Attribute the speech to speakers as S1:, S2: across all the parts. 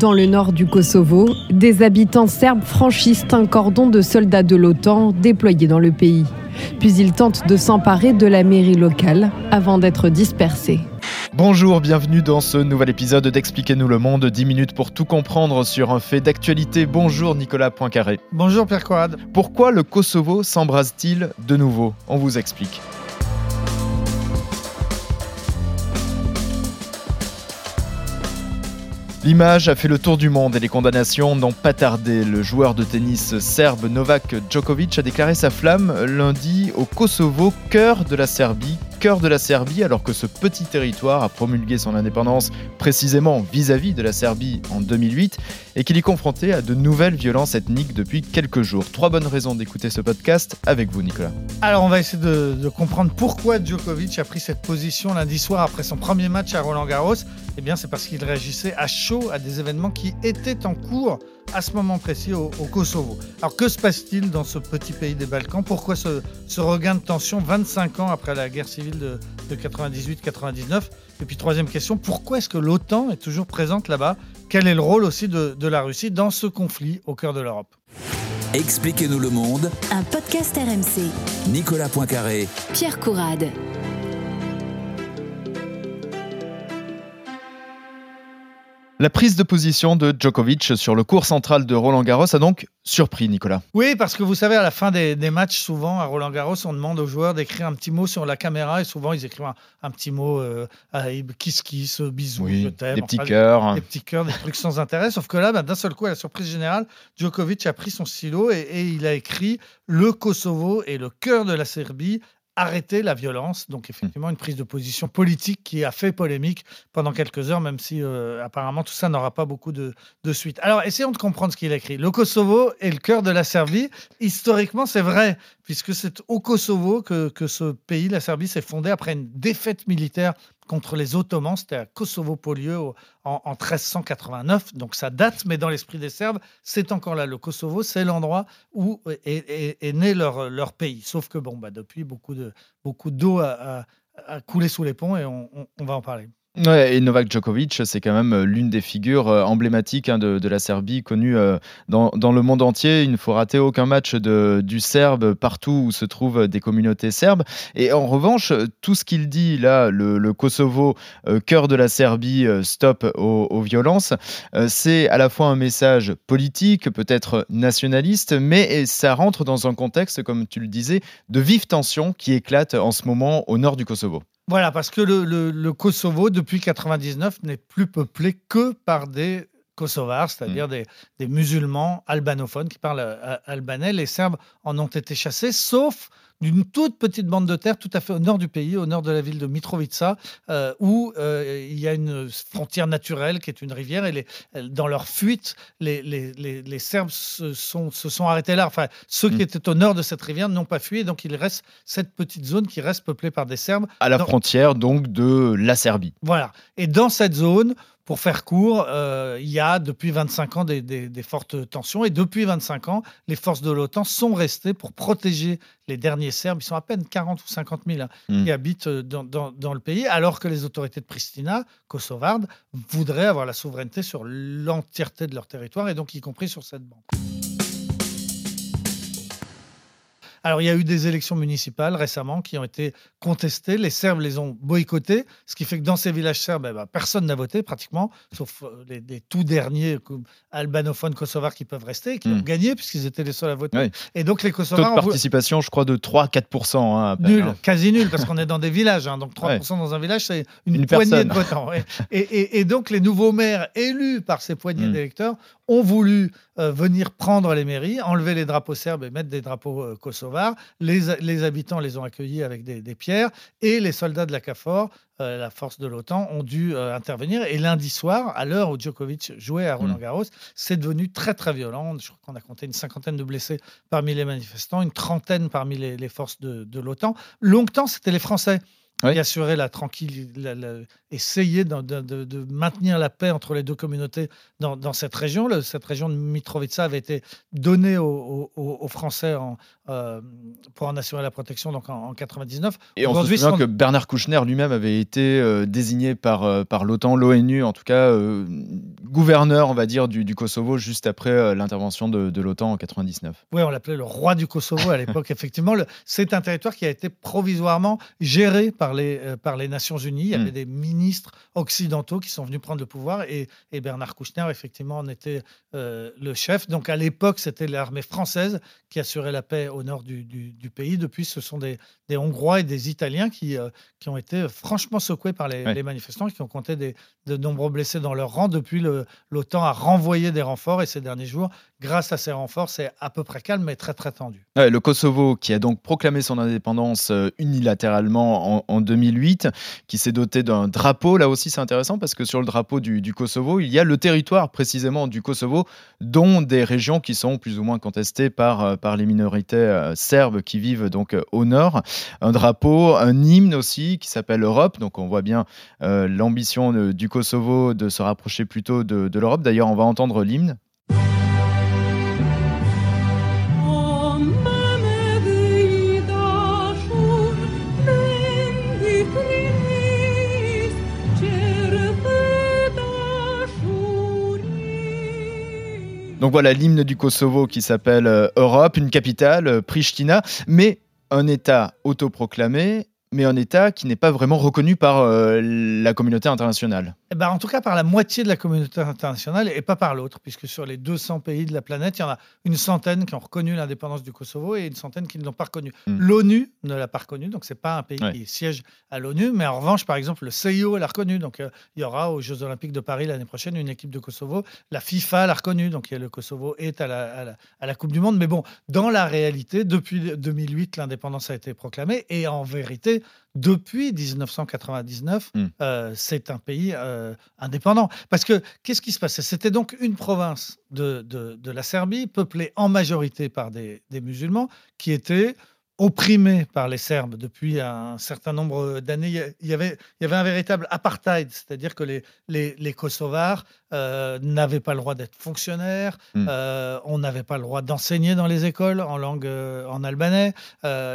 S1: Dans le nord du Kosovo, des habitants serbes franchissent un cordon de soldats de l'OTAN déployés dans le pays. Puis ils tentent de s'emparer de la mairie locale avant d'être dispersés.
S2: Bonjour, bienvenue dans ce nouvel épisode d'Expliquez-nous le monde, 10 minutes pour tout comprendre sur un fait d'actualité. Bonjour Nicolas Poincaré.
S3: Bonjour Pierre Coad.
S2: Pourquoi le Kosovo s'embrase-t-il de nouveau? On vous explique. L'image a fait le tour du monde et les condamnations n'ont pas tardé. Le joueur de tennis serbe Novak Djokovic a déclaré sa flamme lundi au Kosovo, cœur de la Serbie, cœur de la Serbie, alors que ce petit territoire a promulgué son indépendance précisément vis-à-vis de la Serbie en 2008 et qu'il est confronté à de nouvelles violences ethniques depuis quelques jours. Trois bonnes raisons d'écouter ce podcast avec vous, Nicolas.
S3: Alors, on va essayer de, comprendre pourquoi Djokovic a pris cette position lundi soir après son premier match à Roland Garros. Eh bien, c'est parce qu'il réagissait à chaud à des événements qui étaient en cours à ce moment précis au, Kosovo. Alors que se passe-t-il dans ce petit pays des Balkans? Pourquoi ce, regain de tension 25 ans après la guerre civile de, 98-99 Et puis troisième question, pourquoi est-ce que l'OTAN est toujours présente là-bas? Quel est le rôle aussi de, de la Russie dans ce conflit au cœur de l'Europe?
S4: Expliquez-nous le monde.
S5: Un podcast RMC.
S4: Nicolas Poincaré.
S5: Pierre Courade.
S2: La prise de position de Djokovic sur le cours central de Roland Garros a donc surpris Nicolas.
S3: Oui, parce que vous savez, à la fin des, matchs, souvent à Roland Garros, on demande aux joueurs d'écrire un petit mot sur la caméra et souvent ils écrivent un, petit mot euh, kiss kiss, bisous, je t'aime.
S2: Des petits cœurs.
S3: Des, petits cœurs, des trucs sans intérêt. Sauf que là, bah, d'un seul coup, à la surprise générale, Djokovic a pris son stylo et il a écrit Le Kosovo est le cœur de la Serbie arrêter la violence. Donc effectivement, une prise de position politique qui a fait polémique pendant quelques heures, même si euh, apparemment tout ça n'aura pas beaucoup de, de, suite. Alors essayons de comprendre ce qu'il a écrit. Le Kosovo est le cœur de la Serbie. Historiquement, c'est vrai, puisque c'est au Kosovo que, que ce pays, la Serbie, s'est fondé après une défaite militaire contre les Ottomans. C'était à Kosovo-Polieu en, 1389. Donc ça date, mais dans l'esprit des Serbes, c'est encore là. Le Kosovo, c'est l'endroit où est, né leur, leur, pays. Sauf que bon, bah, depuis, beaucoup d'eau de, beaucoup a, a, coulé sous les ponts et on va en parler.
S2: Ouais, et Novak Djokovic, c'est quand même euh, l'une des figures euh, emblématiques hein, de, la Serbie, connue euh, dans, le monde entier. Il ne faut rater aucun match du Serbe partout où se trouvent des communautés serbes. Et en revanche, tout ce qu'il dit là, le, Kosovo, cœur de la Serbie, stop aux, violences, c'est à la fois un message politique, peut-être nationaliste, mais ça rentre dans un contexte, comme tu le disais, de vives tensions qui éclatent en ce moment au nord du Kosovo.
S3: Voilà, parce que le, Kosovo, depuis 99, n'est plus peuplé que par des Kosovars, c'est-à-dire mm. des, musulmans albanophones qui parlent euh, albanais. Les Serbes en ont été chassés, sauf d'une toute petite bande de terre tout à fait au nord du pays, au nord de la ville de Mitrovica, euh, où euh, il y a une frontière naturelle qui est une rivière. Et dans leur fuite, les, les, Serbes se sont, se sont, arrêtés là. Enfin, ceux qui mm. étaient au nord de cette rivière n'ont pas fui. Et donc, il reste cette petite zone qui reste peuplée par des Serbes.
S2: À la frontière, donc, de la Serbie.
S3: Voilà. Et dans cette zone, pour faire court, euh, il y a depuis 25 ans des, fortes tensions et depuis 25 ans, les forces de l'OTAN sont restées pour protéger les derniers Serbes. Ils sont à peine 40 ou 50 000 hein, hmm. qui habitent euh, dans, le pays, alors que les autorités de Pristina, kosovardes, voudraient avoir la souveraineté sur l'entièreté de leur territoire et donc y compris sur cette bande. Alors, il y a eu des élections municipales récemment qui ont été contestées. Les Serbes les ont boycottées, ce qui fait que dans ces villages serbes, eh ben, personne n'a voté pratiquement, sauf euh, les, tout derniers albanophones kosovars qui peuvent rester, qui ont hmm. gagné puisqu'ils étaient les seuls à voter.
S2: Et donc, les Kosovars. Taux de participation, je crois, de 3-4%. Hein,
S3: nul, hein. quasi nul, parce qu'on est dans des villages. Hein. donc, 3% dans un village, c'est une, poignée de votants. Et, donc, les nouveaux maires élus par ces poignées hmm. d'électeurs ont voulu euh, venir prendre les mairies, enlever les drapeaux serbes et mettre des drapeaux euh, kosovars. Les, habitants les ont accueillis avec des, pierres et les soldats de la CAFOR, euh, la force de l'OTAN, ont dû intervenir. Et lundi soir, à l'heure où Djokovic jouait à Roland mm. Garros, c'est devenu très très violent. Je crois qu'on a compté une cinquantaine de blessés parmi les manifestants, une trentaine parmi les, forces de, de l'OTAN. Longtemps, c'était les Français
S2: Oui.
S3: qui assurait la tranquillité, essayer de, de- de- de maintenir la paix entre les deux communautés dans, dans cette région. Le- cette région de Mitrovica avait été donnée aux, aux- aux Français en, euh, pour en assurer la protection donc en, en 99.
S2: Et on se souvient que Bernard Kouchner lui-même avait été euh, désigné par, euh, par l'OTAN, l'ONU, en tout cas gouverneur, on va dire, du, du Kosovo juste après l'intervention de, de l'OTAN en 99.
S3: Oui, on l'appelait le roi du Kosovo à l'époque. Effectivement, c'est un territoire qui a été provisoirement géré par les, euh, par les Nations Unies. Il y avait des ministres occidentaux qui sont venus prendre le pouvoir et, et Bernard Kouchner, effectivement, en était euh, le chef. Donc à l'époque, c'était l'armée française qui assurait la paix au nord du, du- du pays. Depuis, ce sont des, des Hongrois et des Italiens qui, euh, qui ont été franchement secoués par les,
S2: Ouais.
S3: les manifestants, qui ont compté des, de nombreux blessés dans leur rang. Depuis, l'OTAN a renvoyé des renforts et ces derniers jours, grâce à ces renforts, c'est à peu près calme, mais très très tendu.
S2: Le Kosovo, qui a donc proclamé son indépendance euh, unilatéralement en, en 2008, qui s'est doté d'un drapeau. Là aussi, c'est intéressant parce que sur le drapeau du, Kosovo, il y a le territoire précisément du Kosovo, dont des régions qui sont plus ou moins contestées par, euh, par les minorités euh, serbes qui vivent donc au nord. Un drapeau, un hymne aussi qui s'appelle Europe. Donc on voit bien l'ambition du Kosovo de se rapprocher plutôt de l'Europe. D'ailleurs, on va entendre l'hymne. Donc voilà l'hymne du Kosovo qui s'appelle euh, Europe, une capitale, euh, Pristina, mais un État autoproclamé, mais un État qui n'est pas vraiment reconnu par euh, la communauté internationale.
S3: Eh ben, en tout cas, par la moitié de la communauté internationale et pas par l'autre, puisque sur les 200 pays de la planète, il y en a une centaine qui ont reconnu l'indépendance du Kosovo et une centaine qui ne l'ont pas reconnu.
S2: Mm.
S3: L'ONU ne l'a pas reconnu, donc c'est pas un pays
S2: Ouais.
S3: qui siège à l'ONU, mais en revanche, par exemple, le CIO l'a reconnu, donc euh, il y aura aux Jeux Olympiques de Paris l'année prochaine une équipe de Kosovo. La FIFA l'a reconnu, donc le Kosovo est à la, à la- à la Coupe du Monde. Mais bon, dans la réalité, depuis 2008, l'indépendance a été proclamée et en vérité, depuis 1999,
S2: Mm.
S3: euh, c'est un pays euh, indépendant. Parce que qu'est-ce qui se passait? C'était donc une province de, de- de la Serbie, peuplée en majorité par des, des musulmans, qui était opprimée par les Serbes depuis un certain nombre d'années. Il y avait, il y avait un véritable apartheid, c'est-à-dire que les, les, les Kosovars euh, n'avaient pas le droit d'être fonctionnaires,
S2: Mm.
S3: euh, on n'avait pas le droit d'enseigner dans les écoles en langue euh, en albanais.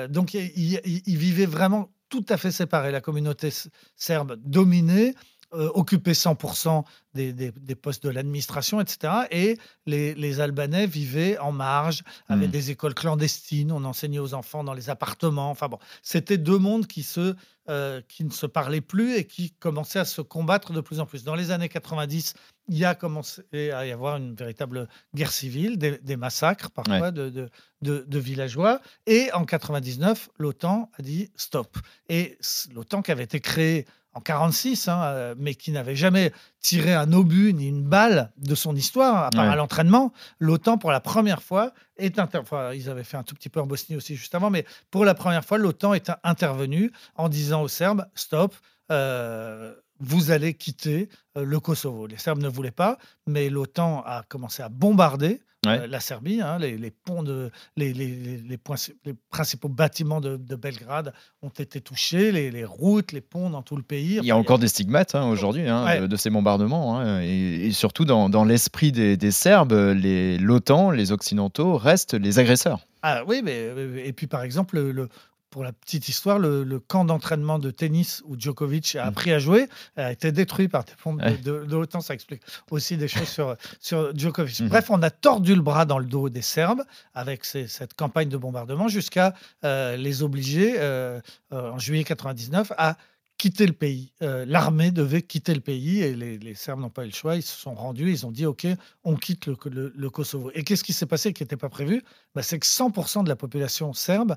S3: Donc ils il, il vivaient vraiment tout à fait séparés. La communauté serbe dominée, euh, occupait 100% des, des- des postes de l'administration, etc. Et les, les Albanais vivaient en marge, avec
S2: Mm.
S3: des écoles clandestines, on enseignait aux enfants dans les appartements. Enfin bon, c'était deux mondes qui, se, euh, qui ne se parlaient plus et qui commençaient à se combattre de plus en plus. Dans les années 90, il y a commencé à y avoir une véritable guerre civile, des, des massacres parfois de, de- de- de villageois. Et en 99, l'OTAN a dit stop. Et l'OTAN qui avait été créée en 46, hein, euh, mais qui n'avait jamais tiré un obus ni une balle de son histoire, à part
S2: Ouais.
S3: à l'entraînement, l'OTAN, pour la première fois, est inter... enfin, ils avaient fait un tout petit peu en Bosnie aussi juste avant, mais pour la première fois, l'OTAN est intervenu en disant aux Serbes, stop, euh, vous allez quitter euh, le Kosovo. Les Serbes ne voulaient pas, mais l'OTAN a commencé à bombarder
S2: Ouais.
S3: euh, la Serbie. hein, les, les ponts de, les, les- les- les points- les principaux bâtiments de, de Belgrade ont été touchés, les, routes, les ponts dans tout le pays.
S2: Il y a encore des stigmates hein, aujourd'hui hein,
S3: Ouais.
S2: de, de ces bombardements. et, et surtout dans, dans l'esprit des, des Serbes, l'OTAN, les Occidentaux restent les agresseurs.
S3: Ah oui, mais et puis par exemple, le, le- pour la petite histoire, le, le camp d'entraînement de tennis où Djokovic a
S2: Mm.
S3: appris à jouer a été détruit par des
S2: Ouais.
S3: de, de, de l'OTAN. Ça explique aussi des choses sur, sur Djokovic.
S2: Mhm.
S3: Bref, on a tordu le bras dans le dos des Serbes avec ces- cette campagne de bombardement jusqu'à euh, les obliger euh, euh, en juillet 99 à quitter le pays. Euh, L'armée devait quitter le pays et les, les Serbes n'ont pas eu le choix. Ils se sont rendus, ils ont dit OK, on quitte le, le- le Kosovo. Et qu'est-ce qui s'est passé qui n'était pas prévu? Bah, C'est que 100% de la population serbe,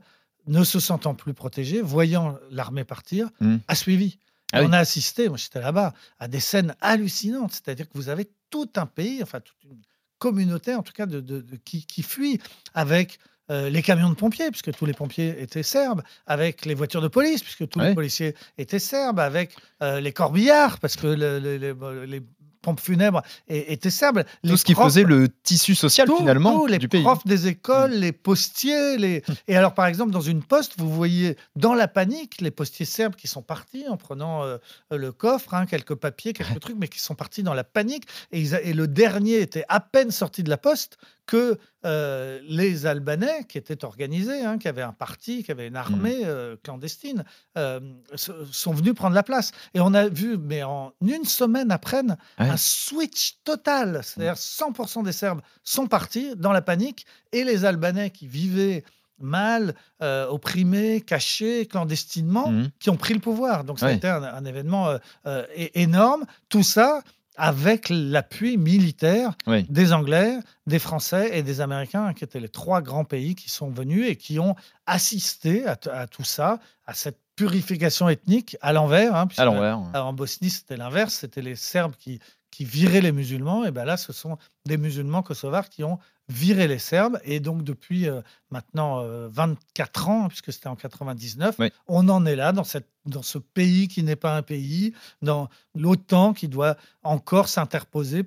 S3: ne se sentant plus protégée, voyant l'armée partir,
S2: Mm.
S3: a suivi.
S2: Ah
S3: on
S2: oui.
S3: a assisté, moi j'étais là-bas, à des scènes hallucinantes. C'est-à-dire que vous avez tout un pays, enfin toute une communauté en tout cas, de, de- de- qui, qui fuit avec euh, les camions de pompiers, puisque tous les pompiers étaient serbes, avec les voitures de police, puisque tous
S2: Ouais.
S3: les policiers étaient serbes, avec euh, les corbillards, parce que le- le- le- les pompes funèbres étaient serbes. Les
S2: Tout ce qui faisait le tissu social
S3: tout,
S2: finalement
S3: tout, les
S2: du pays.
S3: profs des écoles, les postiers. Les... Et alors, par exemple, dans une poste, vous voyez dans la panique les postiers serbes qui sont partis en prenant euh, le coffre, hein, quelques papiers, quelques trucs, mais qui sont partis dans la panique. Et, ils a- et le dernier était à peine sorti de la poste que euh, les Albanais, qui étaient organisés, hein, qui avaient un parti, qui avaient une armée euh, clandestine, euh, sont venus prendre la place. Et on a vu, mais en une semaine après,
S2: Ouais.
S3: un switch total. C'est-à-dire 100% des Serbes sont partis dans la panique et les Albanais qui vivaient mal, euh, opprimés, cachés, clandestinement,
S2: Mhm.
S3: qui ont pris le pouvoir. Donc ça a
S2: Ouais.
S3: été un, un événement euh, euh, énorme. Tout ça avec l'appui militaire
S2: Oui.
S3: des Anglais, des Français et des Américains, qui étaient les trois grands pays qui sont venus et qui ont assisté à, tout ça, à cette purification ethnique à l'envers. hein,
S2: À l'envers.
S3: en Bosnie, c'était l'inverse, c'était les Serbes qui, qui viraient les musulmans. Et bien là, ce sont des musulmans kosovars qui ont viré les Serbes. Et donc, depuis euh, maintenant euh, 24 ans, puisque c'était en 99,
S2: Oui.
S3: on en est là, dans, cette, dans ce pays qui n'est pas un pays, dans l'OTAN qui doit encore s'interposer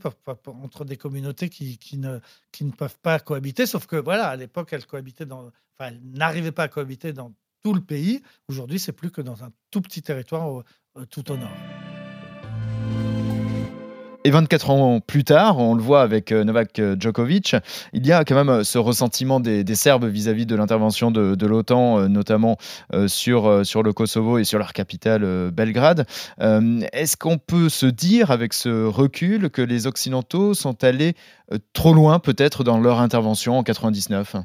S3: entre des communautés qui, qui ne, qui ne peuvent pas cohabiter. Sauf que, voilà, à l'époque, elles cohabitaient dans. Enfin, elles n'arrivaient pas à cohabiter dans tout le pays. Aujourd'hui, c'est plus que dans un tout petit territoire au- euh, tout au nord.
S2: Et 24 ans plus tard, on le voit avec euh, Novak euh, Djokovic, il y a quand même euh, ce ressentiment des, Serbes vis-à-vis de l'intervention de, l'OTAN, notamment sur, sur le Kosovo et sur leur capitale Belgrade. Est-ce qu'on peut se dire, avec ce recul, que les Occidentaux sont allés trop loin, peut-être, dans leur intervention en 99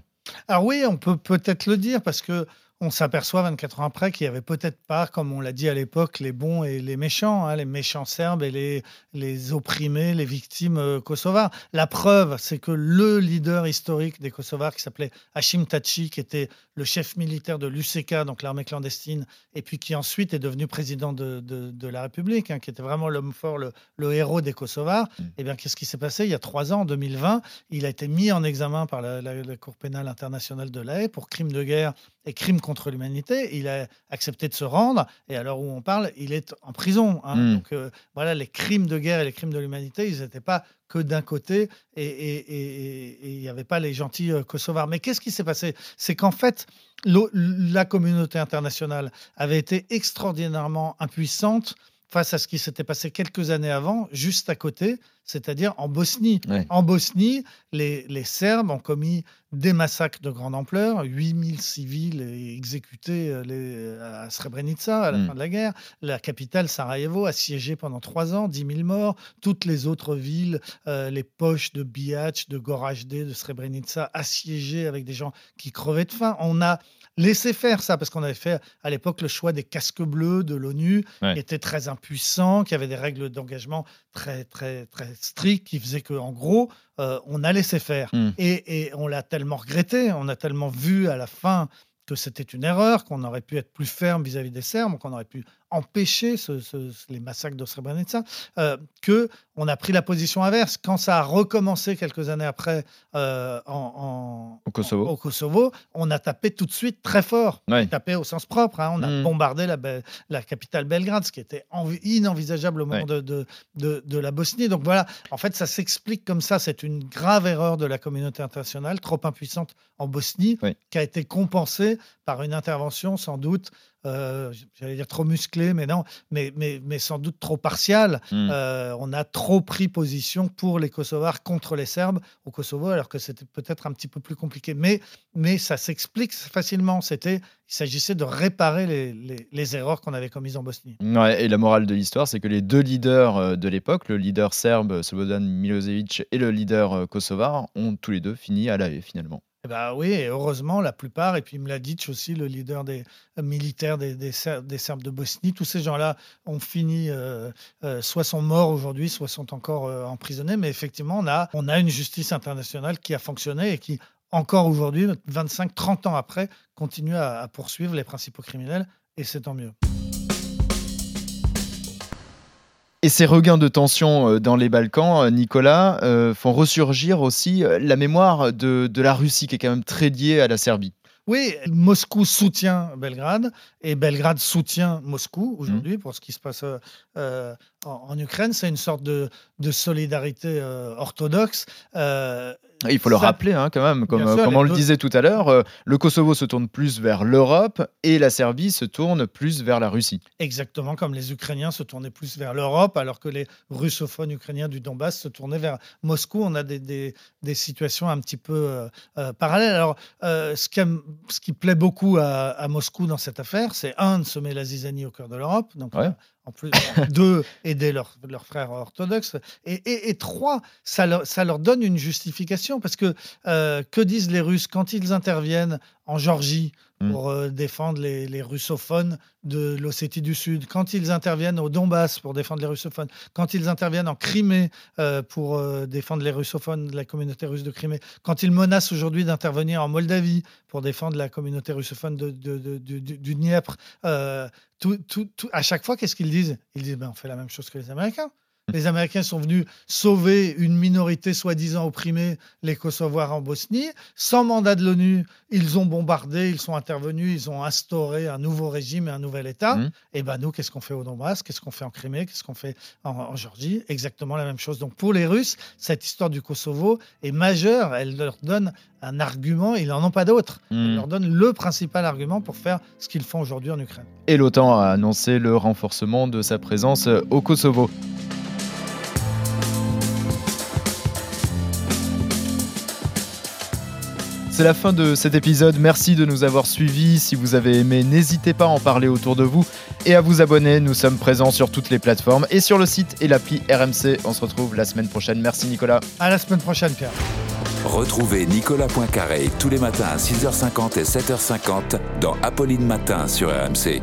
S3: Alors oui, on peut peut-être le dire parce que on s'aperçoit 24 ans après qu'il n'y avait peut-être pas, comme on l'a dit à l'époque, les bons et les méchants, hein, les méchants serbes et les, les opprimés, les victimes euh, kosovars. La preuve, c'est que le leader historique des Kosovars, qui s'appelait Hashim Tachi, qui était le chef militaire de l'UCK, donc l'armée clandestine, et puis qui ensuite est devenu président de, de- de la République, hein, qui était vraiment l'homme fort, le, le héros des Kosovars,
S2: Mm.
S3: eh bien, qu'est-ce qui s'est passé? Il y a trois ans, en 2020, il a été mis en examen par la, la- la Cour pénale internationale de La Haye pour crimes de guerre et crimes contre l'humanité. Il a accepté de se rendre et à l'heure où on parle, il est en prison. hein.
S2: Mm.
S3: Donc euh, voilà, les crimes de guerre et les crimes de l'humanité, ils n'étaient pas que d'un côté et- il n'y avait pas les gentils euh, kosovars. Mais qu'est-ce qui s'est passé? C'est qu'en fait, la communauté internationale avait été extraordinairement impuissante face à ce qui s'était passé quelques années avant, juste à côté, c'est-à-dire en Bosnie.
S2: Ouais.
S3: En Bosnie, les, les Serbes ont commis des massacres de grande ampleur, 8000 civils exécutés euh, les- à Srebrenica à la
S2: Mm.
S3: fin de la guerre, la capitale Sarajevo assiégée pendant trois ans, 10 000 morts, toutes les autres villes, euh, les poches de Bihac, de Gorazde, de Srebrenica assiégées avec des gens qui crevaient de faim. On a laissé faire ça parce qu'on avait fait à l'époque le choix des casques bleus de l'ONU
S2: Ouais.
S3: qui étaient très impuissants, qui avaient des règles d'engagement très très très strictes, qui faisaient que en gros euh, on a laissé faire.
S2: Mm.
S3: Et, et on l'a tellement regretté, on a tellement vu à la fin que c'était une erreur, qu'on aurait pu être plus ferme vis-à-vis des Serbes, qu'on aurait pu empêcher ce- ce- les massacres de Srebrenica, euh, que on a pris la position inverse. Quand ça a recommencé quelques années après euh, en, en-
S2: Au Kosovo.
S3: en- au Kosovo, on a tapé tout de suite très fort.
S2: Ouais.
S3: Tapé au sens propre. hein. On a
S2: Mm.
S3: bombardé la, capitale Belgrade, ce qui était envi- inenvisageable au moment
S2: Ouais.
S3: de, de, de- de la Bosnie. Donc voilà, en fait, ça s'explique comme ça. C'est une grave erreur de la communauté internationale, trop impuissante en Bosnie, qui a été compensée par une intervention sans doute, euh, j'allais dire trop musclée, mais non, mais, mais, mais sans doute trop partiale.
S2: Mm.
S3: Euh, on a trop pris position pour les Kosovars contre les Serbes au Kosovo, alors que c'était peut-être un petit peu plus compliqué. Mais, mais ça s'explique facilement. C'était, il s'agissait de réparer les, les- les erreurs qu'on avait commises en Bosnie.
S2: Ouais, et la morale de l'histoire, c'est que les deux leaders euh, de l'époque, le leader serbe Slobodan Milosevic et le leader kosovar, ont tous les deux fini à la haie finalement.
S3: Eh ben oui, et heureusement, la plupart, et puis Mladic aussi, le leader des euh, militaires des, des, Ser- des Serbes de Bosnie, tous ces gens-là ont fini, euh, euh, soit sont morts aujourd'hui, soit sont encore emprisonnés. Mais effectivement, on a, on a une justice internationale qui a fonctionné et qui, encore aujourd'hui, 25-30 ans après, continue à, à poursuivre les principaux criminels, et c'est tant mieux.
S2: Et ces regains de tension euh, dans les Balkans, euh, Nicolas, euh, font ressurgir aussi la mémoire de, de la Russie qui est quand même très liée à la Serbie.
S3: Oui, Moscou soutient Belgrade et Belgrade soutient Moscou aujourd'hui pour ce qui se passe euh, en, en Ukraine. C'est une sorte de, de solidarité euh, orthodoxe. Euh,
S2: Il faut le
S3: ça-
S2: rappeler hein, quand même, comme,
S3: sûr,
S2: on le disait tout à l'heure, euh, le Kosovo se tourne plus vers l'Europe et la Serbie se tourne plus vers la Russie.
S3: Exactement comme les Ukrainiens se tournaient plus vers l'Europe, alors que les russophones ukrainiens du Donbass se tournaient vers Moscou. On a des, des- des situations un petit peu euh, euh, parallèles. Alors, euh, ce, qui aime- ce qui plaît beaucoup à, à Moscou dans cette affaire, c'est un, de semer la zizanie au cœur de l'Europe. Donc,
S2: Ouais.
S3: En plus, deux, aider leurs frères orthodoxes. Et, trois, ça leur, ça leur donne une justification. Parce que, euh, que disent les Russes quand ils interviennent en Géorgie
S2: Mm.
S3: pour euh, défendre les, les russophones de l'Ossétie du Sud, quand ils interviennent au Donbass pour défendre les russophones, quand ils interviennent en Crimée euh, pour euh, défendre les russophones de la communauté russe de Crimée, quand ils menacent aujourd'hui d'intervenir en Moldavie pour défendre la communauté russophone de, de- de- du, du- Dniepr, tout, tout- tout- à chaque fois, qu'est-ce qu'ils disent? Ils disent ben, on fait la même chose que les Américains. Les Américains sont venus sauver une minorité soi-disant opprimée, les Kosovoirs en Bosnie. Sans mandat de l'ONU, ils ont bombardé, ils sont intervenus, ils ont instauré un nouveau régime et un nouvel État.
S2: Mhm.
S3: Et ben nous, qu'est-ce qu'on fait au Donbass? Qu'est-ce qu'on fait en Crimée? Qu'est-ce qu'on fait en, en Géorgie? Exactement la même chose. Donc pour les Russes, cette histoire du Kosovo est majeure. Elle leur donne un argument, ils n'en ont pas d'autre. Elle
S2: Mm.
S3: leur donne le principal argument pour faire ce qu'ils font aujourd'hui en Ukraine.
S2: Et l'OTAN a annoncé le renforcement de sa présence au Kosovo. C'est la fin de cet épisode. Merci de nous avoir suivis. Si vous avez aimé, n'hésitez pas à en parler autour de vous et à vous abonner. Nous sommes présents sur toutes les plateformes et sur le site et l'appli RMC. On se retrouve la semaine prochaine. Merci Nicolas.
S3: À la semaine prochaine, Pierre.
S4: Retrouvez Nicolas Poincaré tous les matins à 6h50 et 7h50 dans Apolline Matin sur RMC.